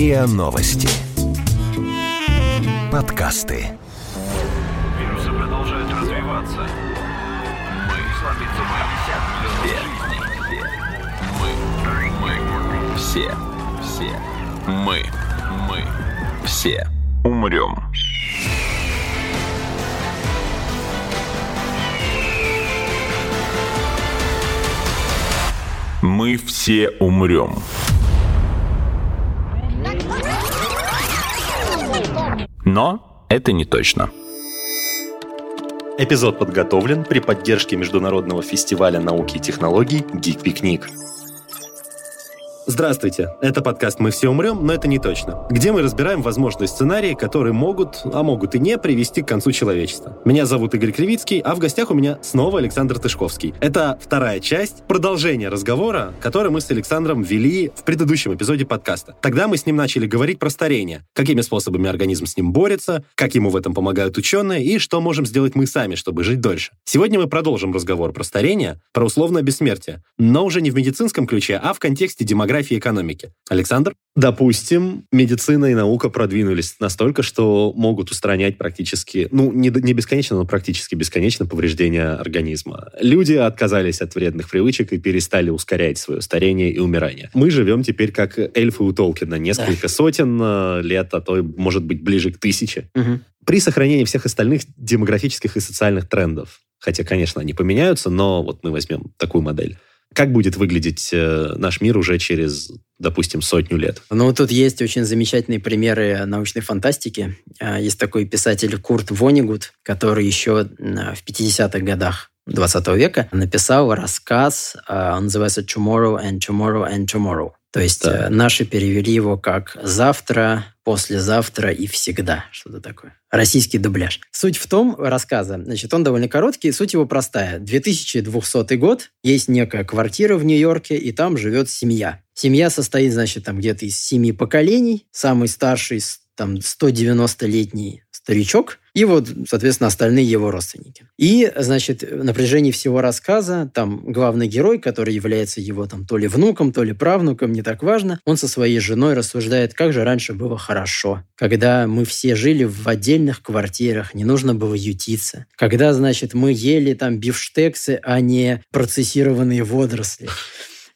РИА Новости. Подкасты. Вирусы продолжают развиваться. Мы Мы, мы, все, все, мы, мы, все умрем. Мы все умрем. Но это не точно. Эпизод подготовлен при поддержке Международного фестиваля науки и технологий «Гик Пикник». Здравствуйте, это подкаст «Мы все умрем, но это не точно», где мы разбираем возможные сценарии, которые могут, а могут и не, привести к концу человечества. Меня зовут Игорь Кривицкий, а в гостях у меня снова Александр Тышковский. Это вторая часть, продолжение разговора, который мы с Александром вели в предыдущем эпизоде подкаста. Тогда мы с ним начали говорить про старение, какими способами организм с ним борется, как ему в этом помогают ученые и что можем сделать мы сами, чтобы жить дольше. Сегодня мы продолжим разговор про старение, про условное бессмертие, но уже не в медицинском ключе, а в контексте демографии географии и экономики. Александр? Допустим, медицина и наука продвинулись настолько, что могут устранять практически, ну, не, не бесконечно, но практически бесконечно повреждения организма. Люди отказались от вредных привычек и перестали ускорять свое старение и умирание. Мы живем теперь как эльфы у Толкина. Несколько да. сотен э, лет, а то, может быть, ближе к тысяче. Угу. При сохранении всех остальных демографических и социальных трендов. Хотя, конечно, они поменяются, но вот мы возьмем такую модель. Как будет выглядеть э, наш мир уже через, допустим, сотню лет? Ну, тут есть очень замечательные примеры научной фантастики. А, есть такой писатель Курт Вонигут, который еще в 50-х годах 20 века написал рассказ, а, он называется «Tomorrow and Tomorrow and Tomorrow». То есть да. Э, наши перевели его как «завтра», «послезавтра» и «всегда». Что-то такое. Российский дубляж. Суть в том рассказа, значит, он довольно короткий, суть его простая. 2200 год, есть некая квартира в Нью-Йорке, и там живет семья. Семья состоит, значит, там где-то из семи поколений. Самый старший, там, 190-летний старичок, и вот, соответственно, остальные его родственники. И, значит, на протяжении всего рассказа там главный герой, который является его там то ли внуком, то ли правнуком, не так важно, он со своей женой рассуждает, как же раньше было хорошо, когда мы все жили в отдельных квартирах, не нужно было ютиться, когда, значит, мы ели там бифштексы, а не процессированные водоросли.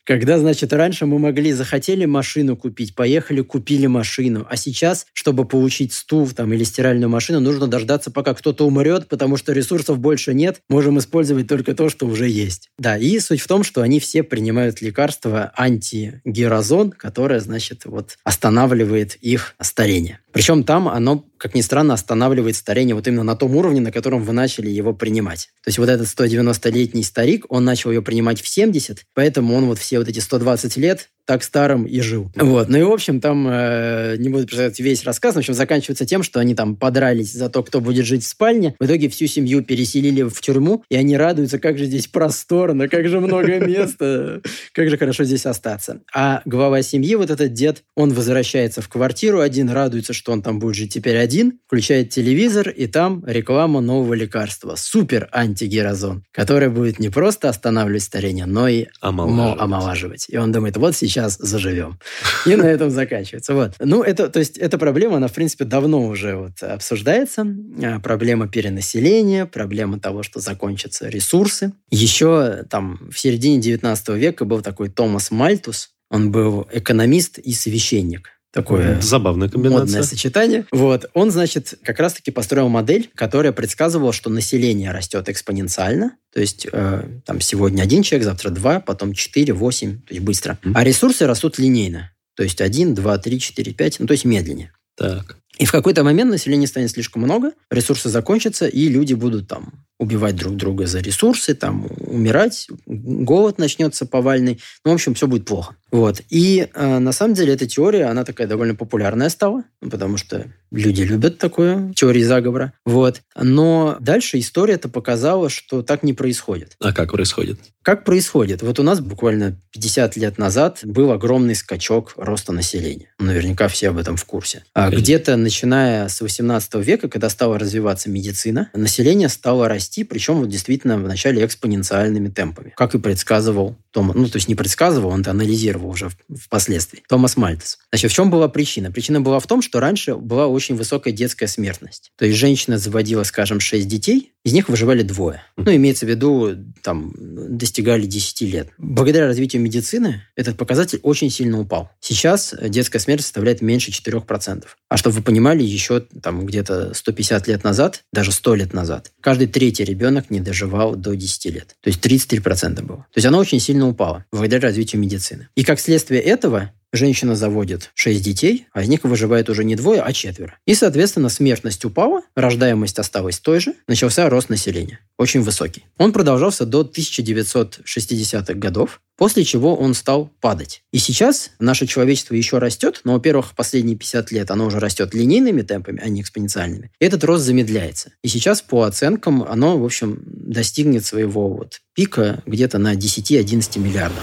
Когда, значит, раньше мы могли, захотели машину купить, поехали, купили машину. А сейчас, чтобы получить стул там, или стиральную машину, нужно дождаться, пока кто-то умрет, потому что ресурсов больше нет. Можем использовать только то, что уже есть. Да, и суть в том, что они все принимают лекарство антигерозон, которое, значит, вот останавливает их старение. Причем там оно, как ни странно, останавливает старение вот именно на том уровне, на котором вы начали его принимать. То есть вот этот 190-летний старик, он начал ее принимать в 70, поэтому он вот все вот эти 120 лет так старым и жил. Вот. Ну и, в общем, там, э, не буду представлять весь рассказ, в общем, заканчивается тем, что они там подрались за то, кто будет жить в спальне. В итоге всю семью переселили в тюрьму, и они радуются, как же здесь просторно, как же много места, как же хорошо здесь остаться. А глава семьи, вот этот дед, он возвращается в квартиру один, радуется, что он там будет жить теперь один, включает телевизор, и там реклама нового лекарства. Супер антигерозон, который будет не просто останавливать старение, но и омолаживать. омолаживать. И он думает, вот сейчас сейчас заживем. И на этом заканчивается. Вот. Ну, это, то есть, эта проблема, она, в принципе, давно уже вот обсуждается. А, проблема перенаселения, проблема того, что закончатся ресурсы. Еще там в середине 19 века был такой Томас Мальтус, он был экономист и священник такое Забавная комбинация. модное сочетание. Вот. Он, значит, как раз-таки построил модель, которая предсказывала, что население растет экспоненциально. То есть э, там сегодня один человек, завтра два, потом четыре, восемь, то есть быстро. Mm-hmm. А ресурсы растут линейно. То есть один, два, три, четыре, пять, ну то есть медленнее. Так. И в какой-то момент населения станет слишком много, ресурсы закончатся, и люди будут там убивать друг друга за ресурсы, там умирать, голод начнется повальный. Ну, в общем, все будет плохо. Вот. И э, на самом деле эта теория, она такая довольно популярная стала, потому что люди любят такое, теории заговора. Вот. Но дальше история-то показала, что так не происходит. А как происходит? Как происходит? Вот у нас буквально 50 лет назад был огромный скачок роста населения. Наверняка все об этом в курсе. А где-то начиная с 18 века, когда стала развиваться медицина, население стало расти, причем вот действительно вначале экспоненциальными темпами, как и предсказывал Том. Ну, то есть не предсказывал, он это анализировал уже впоследствии. Томас Мальтес. Значит, в чем была причина? Причина была в том, что раньше была очень высокая детская смертность. То есть женщина заводила, скажем, 6 детей, из них выживали двое. Ну, имеется в виду, там, достигали 10 лет. Благодаря развитию медицины этот показатель очень сильно упал. Сейчас детская смерть составляет меньше 4%. А чтобы вы понимали, еще там где-то 150 лет назад, даже 100 лет назад, каждый третий ребенок не доживал до 10 лет. То есть 33% было. То есть оно очень сильно упало благодаря развитию медицины. И как следствие этого женщина заводит 6 детей, а из них выживает уже не двое, а четверо. И, соответственно, смертность упала, рождаемость осталась той же, начался рост населения, очень высокий. Он продолжался до 1960-х годов, после чего он стал падать. И сейчас наше человечество еще растет, но, во-первых, последние 50 лет оно уже растет линейными темпами, а не экспоненциальными. И этот рост замедляется. И сейчас, по оценкам, оно, в общем, достигнет своего вот пика где-то на 10-11 миллиардов.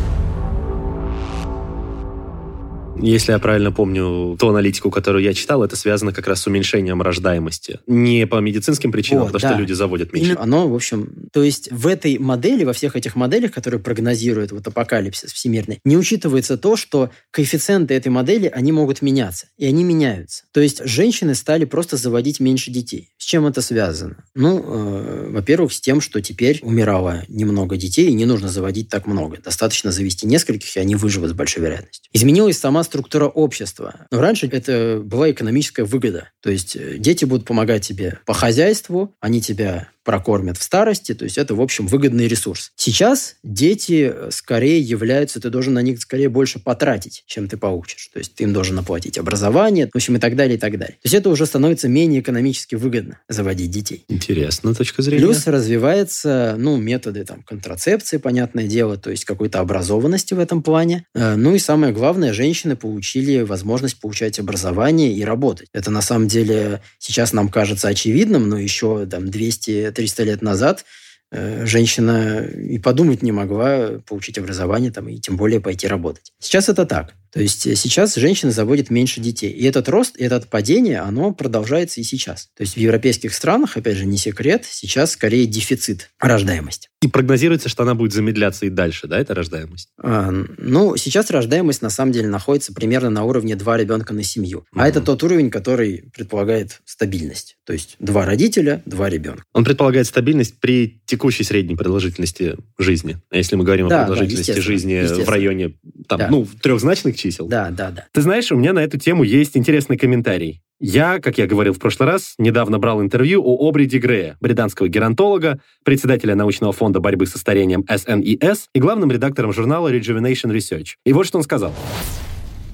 Если я правильно помню ту аналитику, которую я читал, это связано как раз с уменьшением рождаемости. Не по медицинским причинам, вот, потому да. что люди заводят меньше. Именно оно, в общем, то есть в этой модели, во всех этих моделях, которые прогнозируют вот апокалипсис всемирный, не учитывается то, что коэффициенты этой модели, они могут меняться, и они меняются. То есть женщины стали просто заводить меньше детей. С чем это связано? Ну, э, во-первых, с тем, что теперь умирало немного детей, и не нужно заводить так много. Достаточно завести нескольких, и они выживут с большой вероятностью. Изменилась сама структура общества. Но раньше это была экономическая выгода. То есть э, дети будут помогать тебе по хозяйству, они тебя прокормят в старости, то есть это, в общем, выгодный ресурс. Сейчас дети э, скорее являются, ты должен на них скорее больше потратить, чем ты получишь. То есть ты им должен оплатить образование, в общем, и так далее, и так далее. То есть это уже становится менее экономически выгодно заводить детей. Интересно, точка зрения. Плюс развиваются, ну, методы там контрацепции, понятное дело, то есть какой-то образованности в этом плане. Э, ну и самое главное, женщины получили возможность получать образование и работать. Это на самом деле сейчас нам кажется очевидным, но еще там 200 300 лет назад женщина и подумать не могла получить образование там, и тем более пойти работать. Сейчас это так. То есть э, сейчас женщины заводят меньше детей. И этот рост, и это падение, оно продолжается и сейчас. То есть в европейских странах, опять же, не секрет, сейчас скорее дефицит рождаемости. И прогнозируется, что она будет замедляться и дальше, да, эта рождаемость? А, ну, сейчас рождаемость на самом деле находится примерно на уровне два ребенка на семью. Mm-hmm. А это тот уровень, который предполагает стабильность. То есть два родителя, два ребенка. Он предполагает стабильность при текущей средней продолжительности жизни. А если мы говорим да, о продолжительности да, жизни в районе там, да. ну, трехзначных чисел. Да, да, да. Ты знаешь, у меня на эту тему есть интересный комментарий. Я, как я говорил в прошлый раз, недавно брал интервью у Обри Дегрея, британского геронтолога, председателя научного фонда борьбы со старением SNES и главным редактором журнала Rejuvenation Research. И вот что он сказал.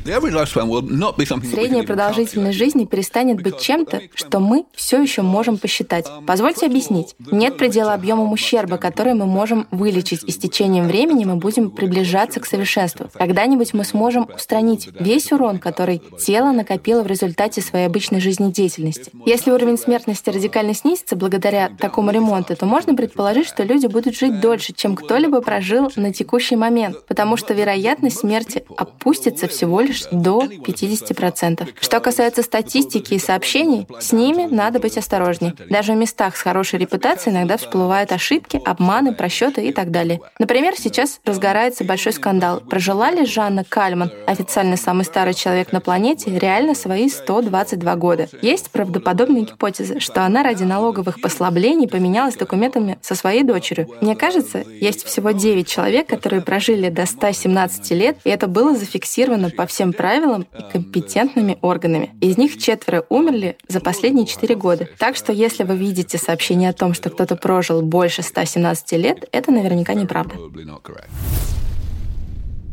Средняя продолжительность жизни перестанет быть чем-то, что мы все еще можем посчитать. Позвольте объяснить. Нет предела объемам ущерба, который мы можем вылечить, и с течением времени мы будем приближаться к совершенству. Когда-нибудь мы сможем устранить весь урон, который тело накопило в результате своей обычной жизнедеятельности. Если уровень смертности радикально снизится благодаря такому ремонту, то можно предположить, что люди будут жить дольше, чем кто-либо прожил на текущий момент, потому что вероятность смерти опустится всего лишь лишь до 50%. Что касается статистики и сообщений, с ними надо быть осторожней. Даже в местах с хорошей репутацией иногда всплывают ошибки, обманы, просчеты и так далее. Например, сейчас разгорается большой скандал. Прожила ли Жанна Кальман, официально самый старый человек на планете, реально свои 122 года? Есть правдоподобные гипотезы, что она ради налоговых послаблений поменялась документами со своей дочерью. Мне кажется, есть всего 9 человек, которые прожили до 117 лет, и это было зафиксировано по всем всем правилам и компетентными органами. Из них четверо умерли за последние четыре года. Так что если вы видите сообщение о том, что кто-то прожил больше 117 лет, это наверняка неправда.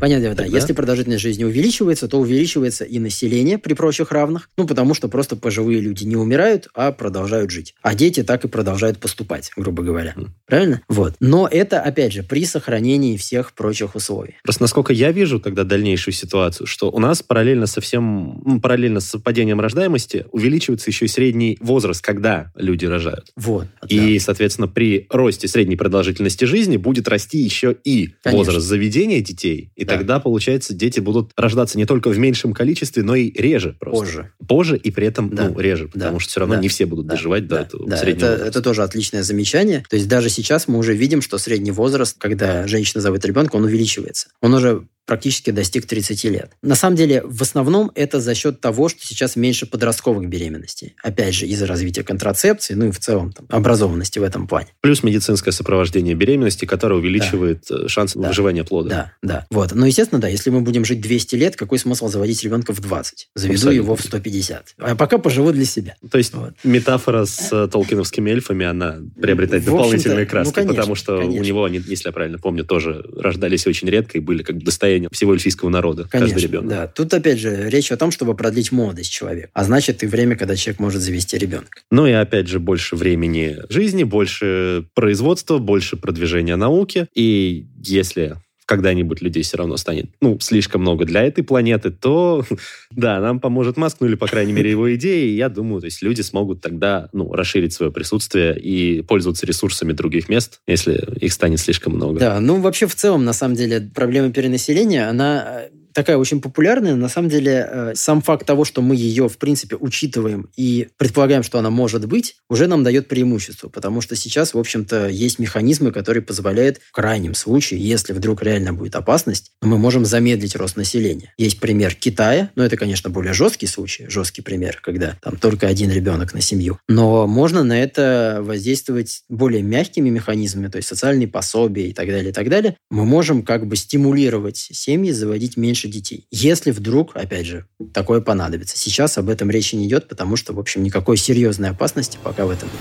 Понятно, да. Если продолжительность жизни увеличивается, то увеличивается и население при прочих равных. Ну, потому что просто пожилые люди не умирают, а продолжают жить. А дети так и продолжают поступать, грубо говоря. Mm. Правильно? Вот. Но это, опять же, при сохранении всех прочих условий. Просто насколько я вижу тогда дальнейшую ситуацию, что у нас параллельно со всем, параллельно с падением рождаемости увеличивается еще и средний возраст, когда люди рожают. Вот. И, да. соответственно, при росте средней продолжительности жизни будет расти еще и Конечно. возраст заведения детей и тогда, получается, дети будут рождаться не только в меньшем количестве, но и реже просто. Позже. Позже и при этом, Да. ну, реже, потому Да. что все равно Да. не все будут Да. доживать до Да, этого да, среднего это, возраста. это тоже отличное замечание. То есть даже сейчас мы уже видим, что средний возраст, когда женщина зовет ребенка, он увеличивается. Он уже практически достиг 30 лет. На самом деле, в основном это за счет того, что сейчас меньше подростковых беременностей. Опять же, из-за развития контрацепции, ну и в целом там, образованности в этом плане. Плюс медицинское сопровождение беременности, которое увеличивает э, шанс Да. выживания плода. Да, да. Вот. Но, естественно, да, если мы будем жить 200 лет, какой смысл заводить ребенка в 20? Заведу Абсолютно. его в 150. А пока поживу для себя. То есть Вот. метафора с э, толкиновскими эльфами, она приобретает В дополнительные ну, краски, конечно, потому что конечно. у него они, если я правильно помню, тоже рождались очень редко и были как бы достоянием всего эльфийского народа, Конечно, каждый ребенок. да. Тут, опять же, речь о том, чтобы продлить молодость человека. А значит, и время, когда человек может завести ребенка. Ну и опять же больше времени жизни, больше производства, больше продвижения науки. И если когда-нибудь людей все равно станет, ну, слишком много для этой планеты, то, да, нам поможет Маск, ну, или, по крайней мере, его идеи. Я думаю, то есть люди смогут тогда, ну, расширить свое присутствие и пользоваться ресурсами других мест, если их станет слишком много. Да, ну вообще в целом, на самом деле, проблема перенаселения, она э, такая очень популярная. На самом деле, э, сам факт того, что мы ее, в принципе, учитываем и предполагаем, что она может быть, уже нам дает преимущество, потому что сейчас, в общем-то, есть механизмы, которые позволяют в крайнем случае, если вдруг реально будет опасность, мы можем замедлить рост населения. Есть пример Китая, но это, конечно, более жесткий случай, жесткий пример, когда там только один ребенок на семью. Но можно на это воздействовать более мягкими механизмами, то есть социальные пособия и так далее, и так далее. Мы можем как бы стимулировать семьи заводить меньше детей. Если вдруг, опять же, такое понадобится. Сейчас об этом речи не идет, потому что, в общем, никакой серьезной опасности пока в этом нет.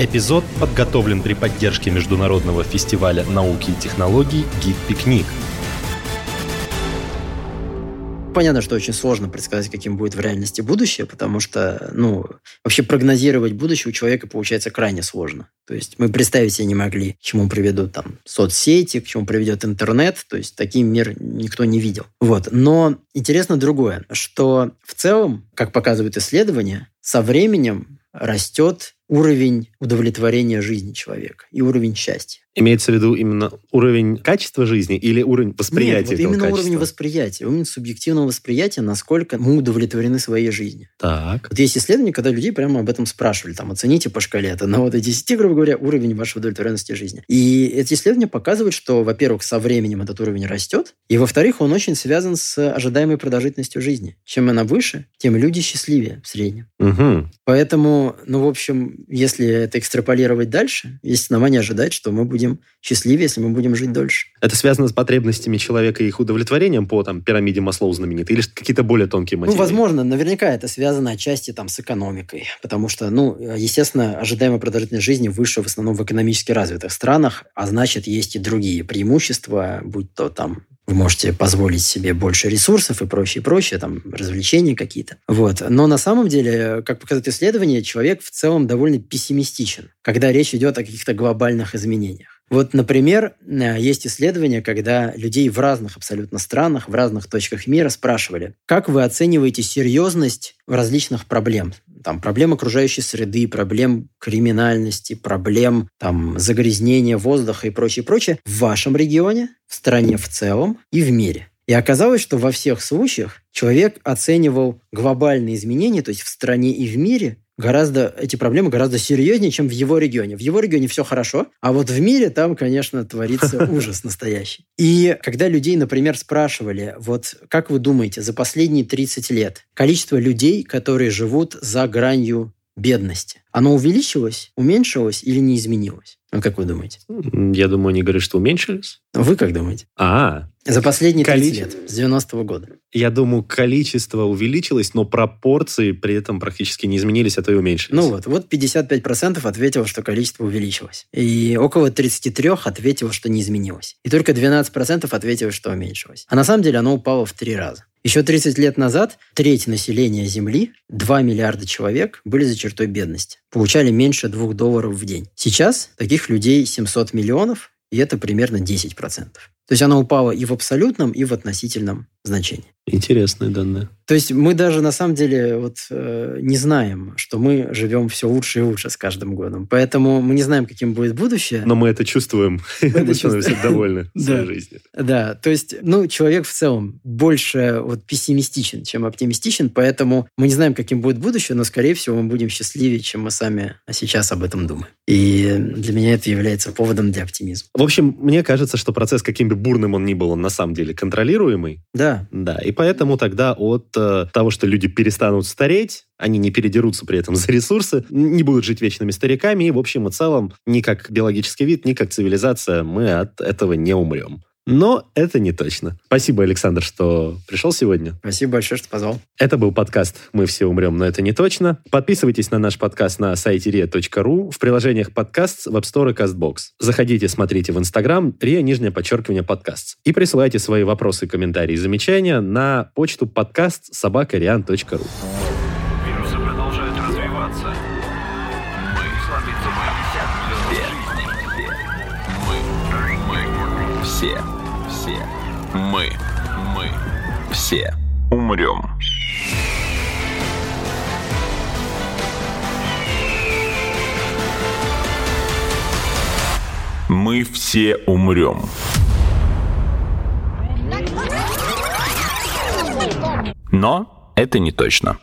Эпизод подготовлен при поддержке Международного фестиваля науки и технологий «Гид-пикник». Понятно, что очень сложно предсказать, каким будет в реальности будущее, потому что, ну, вообще прогнозировать будущее у человека получается крайне сложно. То есть мы представить себе не могли, к чему приведут там соцсети, к чему приведет интернет, то есть таким мир никто не видел. Вот. Но интересно другое, что в целом, как показывают исследования, со временем растет уровень удовлетворения жизни человека и уровень счастья. Имеется в виду именно уровень качества жизни или уровень восприятия Нет, вот именно качества? уровень восприятия, уровень субъективного восприятия, насколько мы удовлетворены своей жизнью. Так. Вот есть исследования, когда людей прямо об этом спрашивали, там, оцените по шкале от 1 до 10, грубо говоря, уровень вашей удовлетворенности жизни. И эти исследования показывают, что, во-первых, со временем этот уровень растет, и, во-вторых, он очень связан с ожидаемой продолжительностью жизни. Чем она выше, тем люди счастливее в среднем. Угу. Поэтому, ну, в общем, если это экстраполировать дальше, есть основания ожидать, что мы будем счастливее, если мы будем жить дольше. Это связано с потребностями человека и их удовлетворением по там, пирамиде Маслоу знаменитой или какие-то более тонкие Ну, материи? возможно, наверняка это связано отчасти там с экономикой, потому что, ну, естественно, ожидаемая продолжительность жизни выше в основном в экономически развитых странах, а значит, есть и другие преимущества, будь то там вы можете позволить себе больше ресурсов и прочее, прочее, там, развлечения какие-то. Вот. Но на самом деле, как показывает исследование, человек в целом довольно пессимистичен, когда речь идет о каких-то глобальных изменениях. Вот, например, э, есть исследования, когда людей в разных абсолютно странах, в разных точках мира спрашивали, как вы оцениваете серьезность различных проблем? Там, проблем окружающей среды, проблем криминальности, проблем там, загрязнения воздуха и прочее, прочее в вашем регионе, в стране в целом и в мире. И оказалось, что во всех случаях человек оценивал глобальные изменения, то есть в стране и в мире, гораздо, эти проблемы гораздо серьезнее, чем в его регионе. В его регионе все хорошо, а вот в мире там, конечно, творится ужас настоящий. И когда людей, например, спрашивали, вот как вы думаете, за последние 30 лет количество людей, которые живут за гранью бедности, оно увеличилось, уменьшилось или не изменилось? Ну, как вы думаете? Я думаю, они говорят, что уменьшились. Вы как думаете? А, За последние 30 Количе- лет, с 90-го года. я думаю, количество увеличилось, но пропорции при этом практически не изменились, а то и уменьшились. Ну вот, вот 55% ответило, что количество увеличилось. И около 33 ответило, что не изменилось. И только 12% ответило, что уменьшилось. А на самом деле оно упало в три раза. Еще 30 лет назад треть населения Земли, 2 миллиарда человек, были за чертой бедности. Получали меньше 2 долларов в день. Сейчас таких людей 700 миллионов, и это примерно 10%. То есть оно упало и в абсолютном, и в относительном значение. Интересные данные. То есть мы даже на самом деле вот э, не знаем, что мы живем все лучше и лучше с каждым годом. Поэтому мы не знаем, каким будет будущее. Но мы это чувствуем. это Мы становимся чувствуем. довольны Да. своей жизнью. Да, то есть, ну, человек в целом больше вот пессимистичен, чем оптимистичен, поэтому мы не знаем, каким будет будущее, но, скорее всего, мы будем счастливее, чем мы сами сейчас об этом думаем. И для меня это является поводом для оптимизма. В общем, мне кажется, что процесс, каким бы бурным он ни был, он на самом деле контролируемый. Да, Да, и поэтому тогда от э, того, что люди перестанут стареть, они не передерутся при этом за ресурсы, не будут жить вечными стариками, и в общем и целом ни как биологический вид, ни как цивилизация мы от этого не умрем. Но это не точно. Спасибо, Александр, что пришел сегодня. спасибо большое, что позвал. Это был подкаст «Мы все умрем, но это не точно». Подписывайтесь на наш подкаст на сайте ria.ru, в приложениях подкаст, в App Store и CastBox. Заходите, смотрите в Инстаграм, ria, нижнее подчеркивание, подкаст. И присылайте свои вопросы, комментарии и замечания на почту подкаст собакариан.ру. Вирусы продолжают развиваться. Мы Мы, мы, все, все, мы, мы, все умрем. Мы все умрем. Но это не точно.